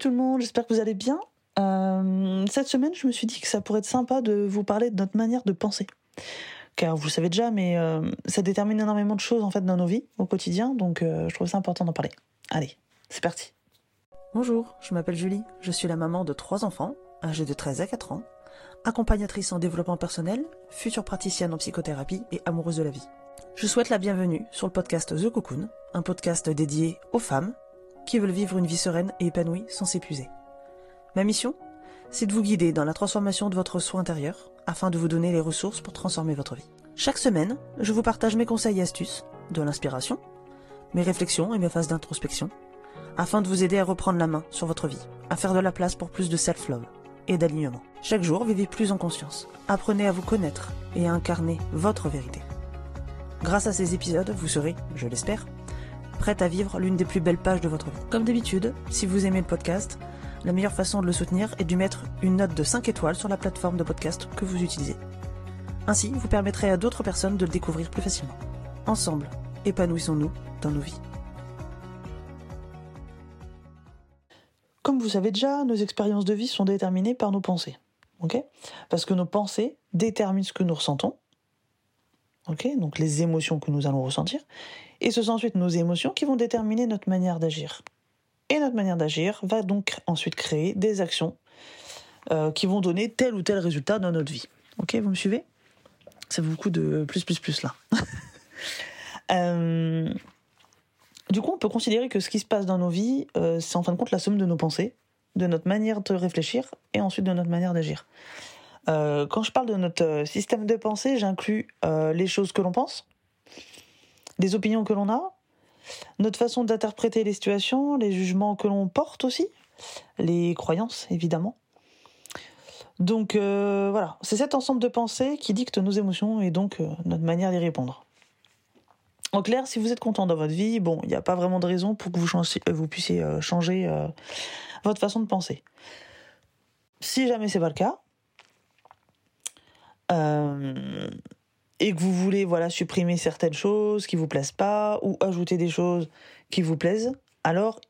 Tout le monde, j'espère que vous allez bien. Euh, cette semaine, je me suis dit que ça pourrait être sympa de vous parler de notre manière de penser. Car vous le savez déjà, mais euh, ça détermine énormément de choses en fait dans nos vies au quotidien, donc euh, je trouve ça important d'en parler. Allez, c'est parti. Bonjour, je m'appelle Julie, je suis la maman de trois enfants, âgés de 13 à 4 ans, accompagnatrice en développement personnel, future praticienne en psychothérapie et amoureuse de la vie. Je souhaite la bienvenue sur le podcast The Cocoon, un podcast dédié aux femmes qui veulent vivre une vie sereine et épanouie sans s'épuiser. Ma mission C'est de vous guider dans la transformation de votre soi intérieur afin de vous donner les ressources pour transformer votre vie. Chaque semaine, je vous partage mes conseils et astuces, de l'inspiration, mes réflexions et mes phases d'introspection, afin de vous aider à reprendre la main sur votre vie, à faire de la place pour plus de self-love et d'alignement. Chaque jour, vivez plus en conscience. Apprenez à vous connaître et à incarner votre vérité. Grâce à ces épisodes, vous serez, je l'espère, prête à vivre l'une des plus belles pages de votre vie. Comme d'habitude, si vous aimez le podcast, la meilleure façon de le soutenir est de mettre une note de 5 étoiles sur la plateforme de podcast que vous utilisez. Ainsi, vous permettrez à d'autres personnes de le découvrir plus facilement. Ensemble, épanouissons-nous dans nos vies. Comme vous savez déjà, nos expériences de vie sont déterminées par nos pensées. ok? Parce que nos pensées déterminent ce que nous ressentons. Ok Donc les émotions que nous allons ressentir. Et ce sont ensuite nos émotions qui vont déterminer notre manière d'agir. Et notre manière d'agir va donc ensuite créer des actions euh, qui vont donner tel ou tel résultat dans notre vie. Ok, vous me suivez? C'est beaucoup de plus, plus, plus là. euh, du coup, on peut considérer que ce qui se passe dans nos vies, euh, c'est en fin de compte la somme de nos pensées, de notre manière de réfléchir et ensuite de notre manière d'agir. Euh, quand je parle de notre euh, système de pensée, j'inclus euh, les choses que l'on pense, les opinions que l'on a, notre façon d'interpréter les situations, les jugements que l'on porte aussi, les croyances évidemment. Donc voilà, c'est cet ensemble de pensées qui dicte nos émotions et donc notre manière d'y répondre. En clair, si vous êtes content dans votre vie, bon, il n'y a pas vraiment de raison pour que vous, puissiez changer votre façon de penser. Si jamais c'est pas le cas, euh, et que vous voulez voilà supprimer certaines choses qui vous plaisent pas ou ajouter des choses qui vous plaisent, alors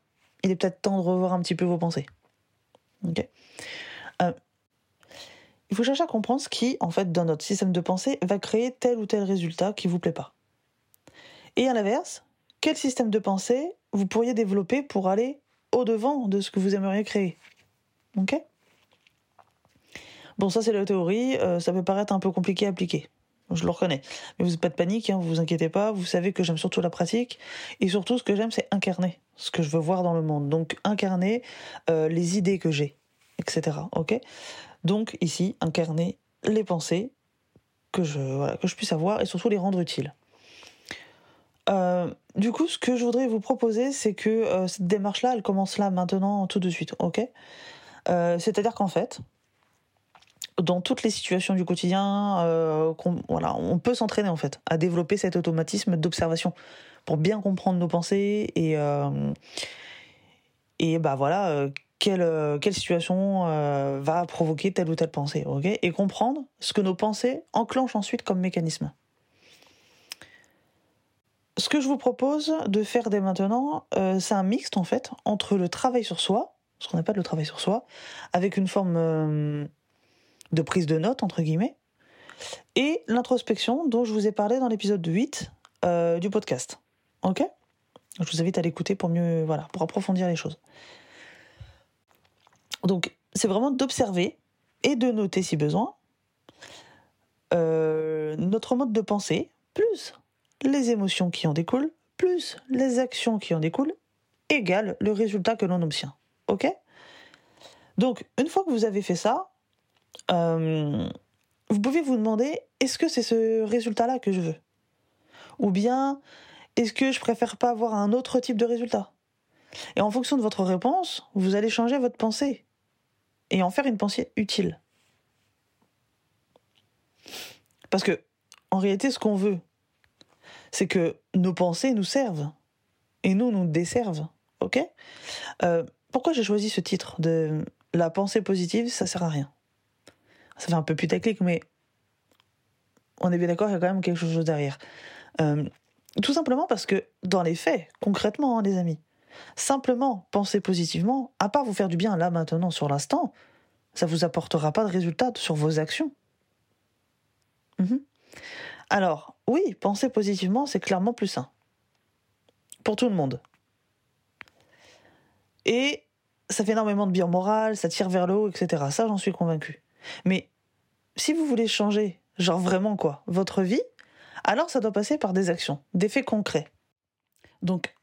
il est peut-être temps de revoir un petit peu vos pensées. Ok. Euh, il faut chercher à comprendre ce qui, en fait, dans notre système de pensée, va créer tel ou tel résultat qui vous plaît pas. Et à l'inverse, quel système de pensée vous pourriez développer pour aller au-devant de ce que vous aimeriez créer? Ok? Bon, ça c'est la théorie, euh, ça peut paraître un peu compliqué à appliquer. Je le reconnais. Mais vous n'êtes pas de panique, hein, vous vous inquiétez pas, vous savez que j'aime surtout la pratique. Et surtout, ce que j'aime, c'est incarner ce que je veux voir dans le monde. Donc, incarner euh, les idées que j'ai, etc. Donc, ici, incarner les pensées que je, que je puisse avoir et surtout les rendre utiles. Euh, du coup, ce que je voudrais vous proposer, c'est que cette démarche-là, elle commence là, maintenant, tout de suite, C'est-à-dire qu'en fait, dans toutes les situations du quotidien, euh, on, voilà, on peut s'entraîner en fait à développer cet automatisme d'observation pour bien comprendre nos pensées et euh, et bah voilà euh, quelle quelle situation va provoquer telle ou telle pensée, ok? Et comprendre ce que nos pensées enclenchent ensuite comme mécanisme. Ce que je vous propose de faire dès maintenant, c'est un mixte en fait entre le travail sur soi, ce qu'on appelle le travail sur soi, avec une forme de prise de notes entre guillemets, et l'introspection dont je vous ai parlé dans l'épisode 8 euh, du podcast. Ok? Je vous invite à l'écouter pour mieux, voilà, pour approfondir les choses. Donc, c'est vraiment d'observer et de noter si besoin euh, notre mode de pensée, plus les émotions qui en découlent, plus les actions qui en découlent, égale le résultat que l'on obtient. Ok? Donc, une fois que vous avez fait ça, euh, vous pouvez vous demander est-ce que c'est ce résultat-là que je veux? Ou bien, est-ce que je préfère pas avoir un autre type de résultat? Et en fonction de votre réponse, vous allez changer votre pensée et en faire une pensée utile. Parce que, en réalité, ce qu'on veut, c'est que nos pensées nous servent et nous nous desservent. Ok? Euh, Pourquoi j'ai choisi ce titre de la pensée positive Ça sert à rien. Ça fait un peu putaclic, mais on est bien d'accord, il y a quand même quelque chose derrière. Euh, tout simplement parce que dans les faits, concrètement, hein, les amis, Simplement penser positivement, à part vous faire du bien là maintenant sur l'instant, ça vous apportera pas de résultat sur vos actions. Mhm. Alors, oui, penser positivement, c'est clairement plus sain. Pour tout le monde. Et ça fait énormément de bien moral, ça tire vers le haut, etc. Ça, j'en suis convaincu. Mais si vous voulez changer, genre vraiment quoi, votre vie, alors ça doit passer par des actions, des faits concrets. Donc,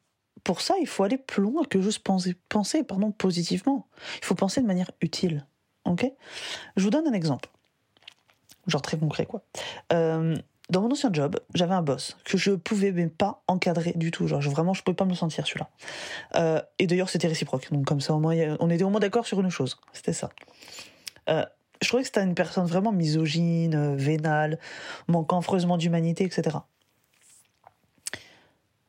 pour ça, il faut aller plus loin que juste penser, pardon, positivement. Il faut penser de manière utile. Ok? Je vous donne un exemple. Genre très concret, quoi. Euh, dans mon ancien job, j'avais un boss que je pouvais même pas encadrer du tout. Genre, je, vraiment, je pouvais pas me sentir, celui-là. Euh, et d'ailleurs, c'était réciproque. Donc, comme ça, au moins, on était au moins d'accord sur une chose. C'était ça. Euh, je trouvais que c'était une personne vraiment misogyne, vénale, manquant affreusement d'humanité, etc.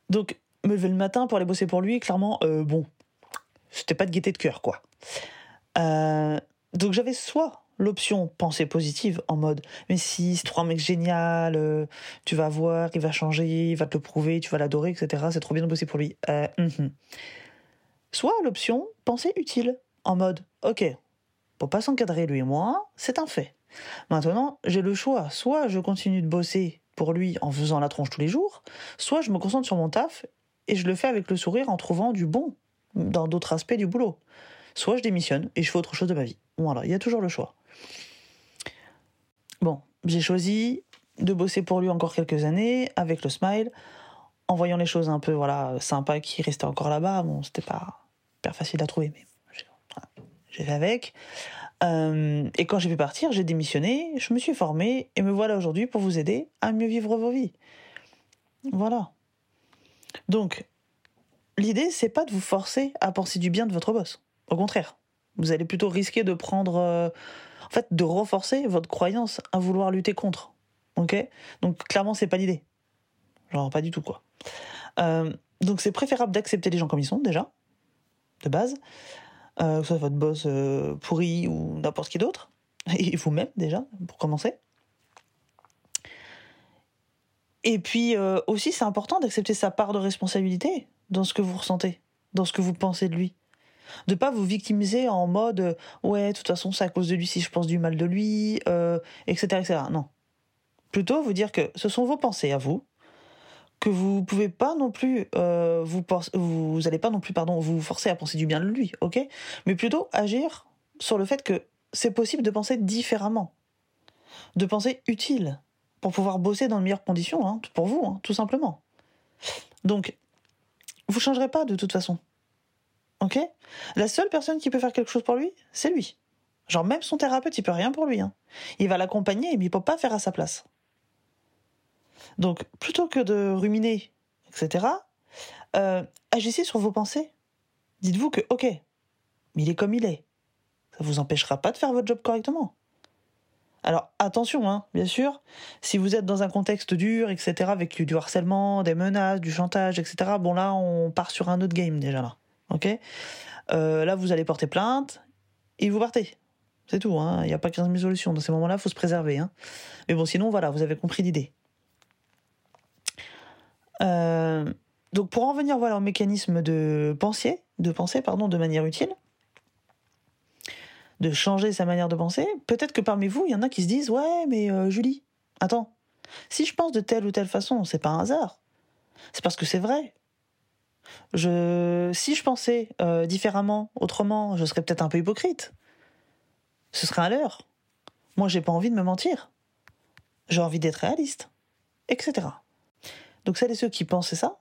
Donc, me lever le matin pour aller bosser pour lui, clairement, euh, bon, c'était pas de gaieté de cœur, quoi. Euh, donc j'avais soit l'option pensée positive en mode mais si c'est trop un mec génial, euh, tu vas voir, il va changer, il va te le prouver, tu vas l'adorer, etc. C'est trop bien de bosser pour lui. Mhm. Soit l'option pensée utile en mode ok, pour pas s'encadrer lui et moi, c'est un fait. Maintenant, j'ai le choix. Soit je continue de bosser pour lui en faisant la tronche tous les jours, soit je me concentre sur mon taf et je le fais avec le sourire en trouvant du bon dans d'autres aspects du boulot. Soit je démissionne et je fais autre chose de ma vie. Voilà, il y a toujours le choix. Bon, j'ai choisi de bosser pour lui encore quelques années avec le smile, en voyant les choses un peu voilà sympas qui restaient encore là-bas. Bon, c'était pas hyper facile à trouver, mais j'ai fait avec. Euh, et quand j'ai pu partir, j'ai démissionné, je me suis formé et me voilà aujourd'hui pour vous aider à mieux vivre vos vies. Voilà. Donc, l'idée, c'est pas de vous forcer à penser du bien de votre boss. Au contraire, vous allez plutôt risquer de prendre, euh, en fait, de renforcer votre croyance à vouloir lutter contre. Ok? Donc, clairement, c'est pas l'idée. Genre, pas du tout, quoi. Euh, donc, c'est préférable d'accepter les gens comme ils sont, déjà, de base, euh, soit votre boss pourri ou n'importe qui d'autre, et vous-même, déjà, pour commencer. Et puis euh, aussi, c'est important d'accepter sa part de responsabilité dans ce que vous ressentez, dans ce que vous pensez de lui. De pas vous victimiser en mode euh, ouais, de toute façon, c'est à cause de lui si je pense du mal de lui, euh, etc., etc. Non. Plutôt vous dire que ce sont vos pensées à vous, que vous pouvez pas non plus euh, vous vous allez pas non plus pardon vous forcer à penser du bien de lui, ok? Mais plutôt agir sur le fait que c'est possible de penser différemment, de penser utile, pour pouvoir bosser dans de meilleures conditions, hein, pour vous, hein, tout simplement. Donc, vous changerez pas de toute façon. Ok? La seule personne qui peut faire quelque chose pour lui, c'est lui. Genre même son thérapeute, il peut rien pour lui. Hein. Il va l'accompagner, mais il peut pas faire à sa place. Donc, plutôt que de ruminer, etc., euh, agissez sur vos pensées. Dites-vous que, ok, il est comme il est. Ça vous empêchera pas de faire votre job correctement. Alors attention, hein, bien sûr, si vous êtes dans un contexte dur, etc., avec du harcèlement, des menaces, du chantage, etc., bon là, on part sur un autre game déjà là. Ok? Euh, Là, vous allez porter plainte et vous partez. C'est tout, hein. il n'y a pas 15 000 solutions. Dans ces moments-là, il faut se préserver. Hein. Mais bon, sinon, voilà, vous avez compris l'idée. Euh, donc pour en venir voilà, au mécanisme de penser, de penser pardon, de manière utile, de changer sa manière de penser, peut-être que parmi vous, il y en a qui se disent Ouais, mais euh, Julie, attends, si je pense de telle ou telle façon, c'est pas un hasard. C'est parce que c'est vrai. Si je pensais euh, différemment, autrement, je serais peut-être un peu hypocrite. Ce serait un leurre. Moi, j'ai pas envie de me mentir. J'ai envie d'être réaliste, etc. Donc, celles et ceux qui pensent ça,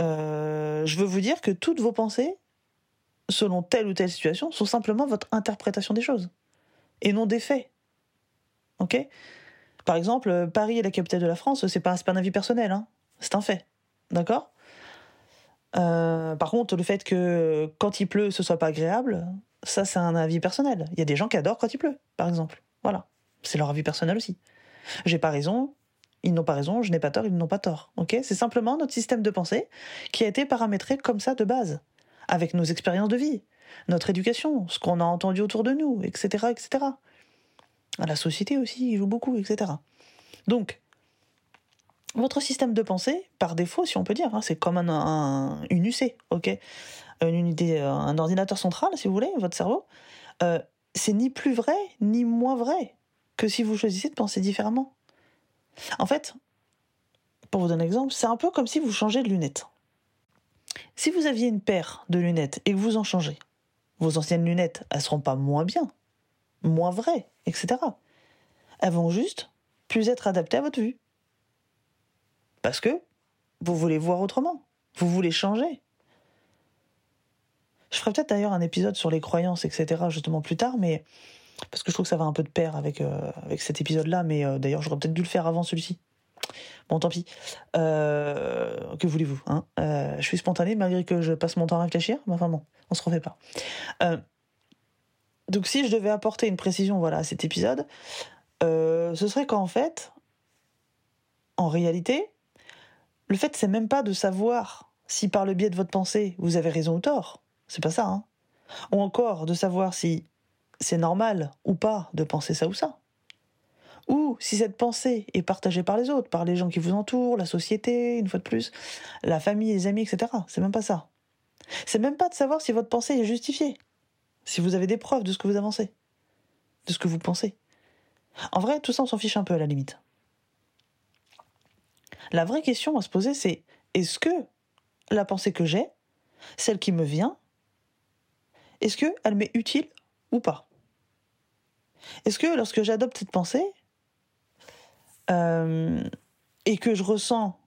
euh, je veux vous dire que toutes vos pensées selon telle ou telle situation, sont simplement votre interprétation des choses, et non des faits. Ok? Par exemple, Paris est la capitale de la France, c'est pas, pas un avis personnel, hein c'est un fait. D'accord? Euh, Par contre, le fait que quand il pleut, ce soit pas agréable, ça c'est un avis personnel. Il y a des gens qui adorent quand il pleut, par exemple. Voilà. C'est leur avis personnel aussi. J'ai pas raison, ils n'ont pas raison, je n'ai pas tort, ils n'ont pas tort. Ok? C'est simplement notre système de pensée qui a été paramétré comme ça de base avec nos expériences de vie, notre éducation, ce qu'on a entendu autour de nous, etc., etc. La société aussi joue beaucoup, etc. Donc, votre système de pensée, par défaut, si on peut dire, hein, c'est comme un, une UC, ok? Une unité, un ordinateur central, si vous voulez, votre cerveau, euh, c'est ni plus vrai, ni moins vrai que si vous choisissez de penser différemment. En fait, pour vous donner un exemple, c'est un peu comme si vous changez de lunettes. Si vous aviez une paire de lunettes et que vous en changez, vos anciennes lunettes, elles seront pas moins bien, moins vraies, etc. Elles vont juste plus être adaptées à votre vue. Parce que vous voulez voir autrement, vous voulez changer. Je ferai peut-être d'ailleurs un épisode sur les croyances, etc., justement plus tard, mais parce que je trouve que ça va un peu de pair avec, euh, avec cet épisode-là, mais euh, d'ailleurs j'aurais peut-être dû le faire avant celui-ci. Bon, tant pis. Euh, que voulez-vous hein Je suis spontané malgré que je passe mon temps à réfléchir, mais enfin bon, on se refait pas. donc si je devais apporter une précision voilà, à cet épisode, ce serait qu'en fait, en réalité, le fait c'est même pas de savoir si par le biais de votre pensée vous avez raison ou tort. C'est pas ça, hein. Ou encore de savoir si c'est normal ou pas de penser ça ou ça. Ou si cette pensée est partagée par les autres, par les gens qui vous entourent, la société, une fois de plus, la famille, les amis, etc. C'est même pas ça. C'est même pas de savoir si votre pensée est justifiée, si vous avez des preuves de ce que vous avancez, de ce que vous pensez. En vrai, tout ça, on s'en fiche un peu à la limite. La vraie question à se poser, c'est est-ce que la pensée que j'ai, celle qui me vient, est-ce qu'elle m'est utile ou pas? Est-ce que lorsque j'adopte cette pensée euh, et que je ressens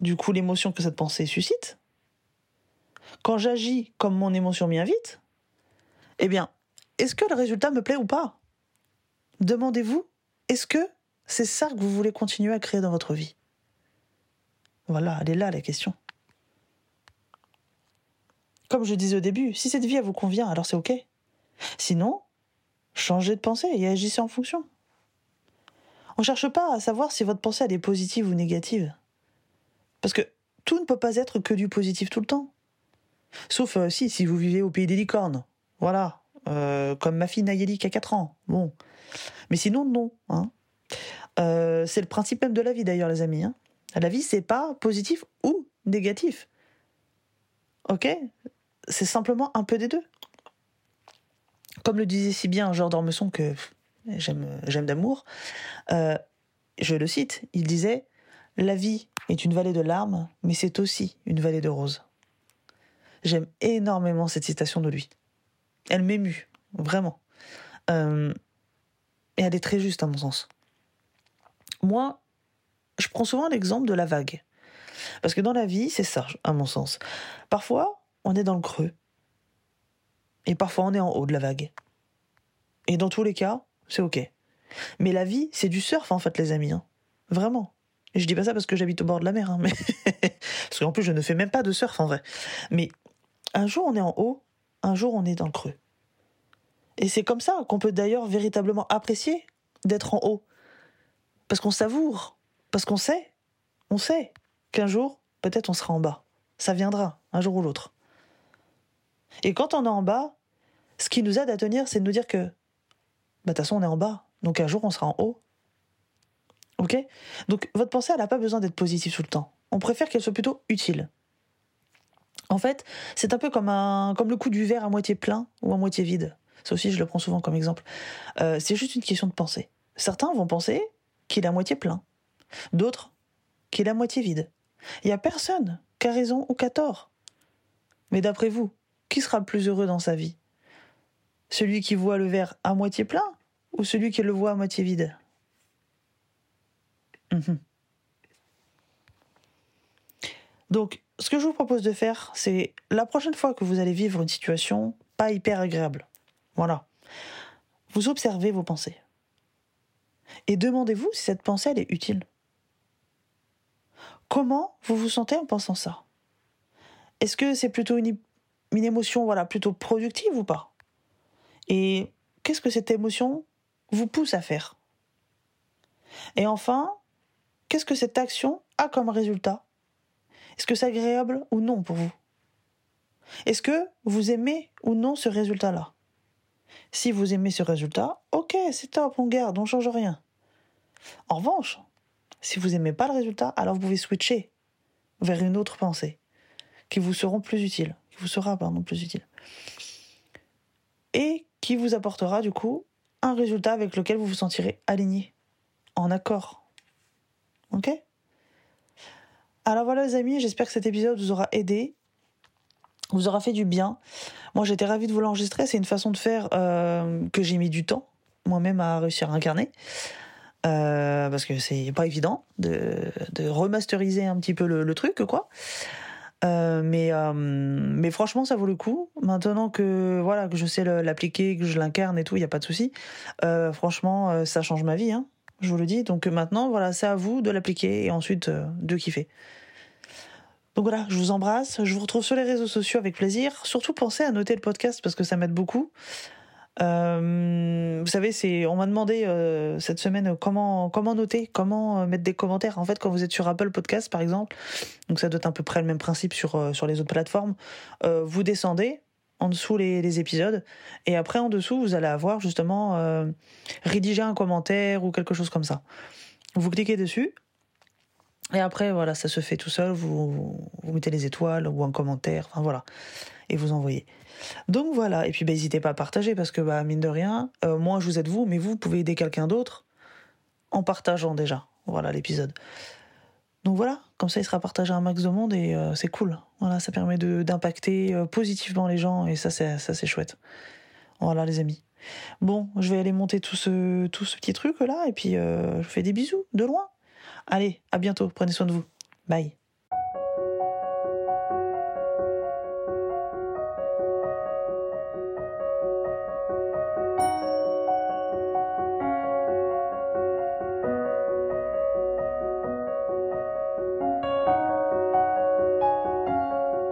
du coup l'émotion que cette pensée suscite, quand j'agis comme mon émotion m'y invite, eh bien, est-ce que le résultat me plaît ou pas? Demandez-vous, est-ce que c'est ça que vous voulez continuer à créer dans votre vie? Voilà, elle est là la question. Comme je disais au début, si cette vie vous convient, alors c'est ok. Sinon, changez de pensée et agissez en fonction. On ne cherche pas à savoir si votre pensée est positive ou négative. Parce que tout ne peut pas être que du positif tout le temps. Sauf euh, si, si vous vivez au pays des licornes. Voilà. Euh, comme ma fille Nayeli qui a 4 ans. Bon. Mais sinon, non. Hein. Euh, c'est le principe même de la vie d'ailleurs, les amis. Hein. La vie, c'est pas positif ou négatif. Ok? C'est simplement un peu des deux. Comme le disait si bien Jean d'Ormesson que j'aime, j'aime d'amour, euh, je le cite, il disait La vie est une vallée de larmes, mais c'est aussi une vallée de roses. J'aime énormément cette citation de lui. Elle m'émue, vraiment. Euh, et elle est très juste à mon sens. Moi, je prends souvent l'exemple de la vague. Parce que dans la vie, c'est ça, à mon sens. Parfois, on est dans le creux. Et parfois on est en haut de la vague. Et dans tous les cas, c'est ok. Mais la vie, c'est du surf en fait, les amis. Hein. Vraiment. Et je dis pas ça parce que j'habite au bord de la mer, hein, parce qu'en plus je ne fais même pas de surf en vrai. Mais un jour on est en haut, un jour on est dans le creux. Et c'est comme ça qu'on peut d'ailleurs véritablement apprécier d'être en haut. Parce qu'on savoure, parce qu'on sait, on sait qu'un jour, peut-être on sera en bas. Ça viendra, un jour ou l'autre. Et quand on est en bas, ce qui nous aide à tenir, c'est de nous dire que, bah, de toute façon, on est en bas, donc un jour, on sera en haut. Ok? Donc, votre pensée, elle n'a pas besoin d'être positive tout le temps. On préfère qu'elle soit plutôt utile. En fait, c'est un peu comme, un, comme le coup du verre à moitié plein ou à moitié vide. Ça aussi, je le prends souvent comme exemple. Euh, c'est juste une question de pensée. Certains vont penser qu'il est à moitié plein. D'autres qu'il est à moitié vide. Il n'y a personne qui a raison ou qui a tort. Mais d'après vous, qui sera le plus heureux dans sa vie? Celui qui voit le verre à moitié plein ou celui qui le voit à moitié vide? Mhm. Donc, ce que je vous propose de faire, c'est la prochaine fois que vous allez vivre une situation pas hyper agréable, voilà, vous observez vos pensées. Et demandez-vous si cette pensée, elle est utile. Comment vous vous sentez en pensant ça? Est-ce que c'est plutôt une une émotion voilà plutôt productive ou pas? Et qu'est-ce que cette émotion vous pousse à faire? Et enfin, qu'est-ce que cette action a comme résultat? Est-ce que c'est agréable ou non pour vous? Est-ce que vous aimez ou non ce résultat-là? Si vous aimez ce résultat, ok, c'est top, on garde, on change rien. En revanche, Si vous n'aimez pas le résultat, alors vous pouvez switcher vers une autre pensée qui vous seront plus utiles, vous sera pardon plus utile, et qui vous apportera du coup un résultat avec lequel vous vous sentirez aligné, en accord. Ok? Alors voilà les amis, j'espère que cet épisode vous aura aidé, vous aura fait du bien. Moi j'étais ravie de vous l'enregistrer, c'est une façon de faire euh, que j'ai mis du temps moi-même à réussir à incarner. Euh, parce que c'est pas évident de, remasteriser un petit peu le, le truc, quoi. Euh, mais, euh, mais franchement, ça vaut le coup. Maintenant que voilà que je sais l'appliquer, que je l'incarne et tout, il y a pas de souci. Euh, franchement, ça change ma vie, hein, je vous le dis. Donc maintenant, voilà, c'est à vous de l'appliquer et ensuite de kiffer. Donc voilà, je vous embrasse. Je vous retrouve sur les réseaux sociaux avec plaisir. Surtout pensez à noter le podcast parce que ça m'aide beaucoup. Euh, vous savez, on m'a demandé euh, cette semaine comment noter, comment euh, mettre des commentaires. En fait, quand vous êtes sur Apple Podcast, par exemple, donc ça doit être à peu près le même principe sur les autres plateformes. Vous descendez en dessous les, les, épisodes et après en dessous vous allez avoir justement rédiger un commentaire ou quelque chose comme ça. Vous cliquez dessus et après voilà, ça se fait tout seul. Vous vous mettez les étoiles ou un commentaire, enfin voilà, et vous envoyez. Donc voilà, et puis bah, n'hésitez pas à partager parce que bah, mine de rien, euh, moi je vous aide vous, mais vous, pouvez aider quelqu'un d'autre en partageant déjà, voilà l'épisode. Donc voilà, comme ça il sera partagé à un max de monde et euh, c'est cool. Voilà, ça permet d'impacter euh, positivement les gens et ça c'est ça c'est chouette. Voilà les amis. Bon, je vais aller monter tout ce tout ce petit truc là et puis je fais des bisous de loin. Allez, à bientôt, prenez soin de vous. Bye.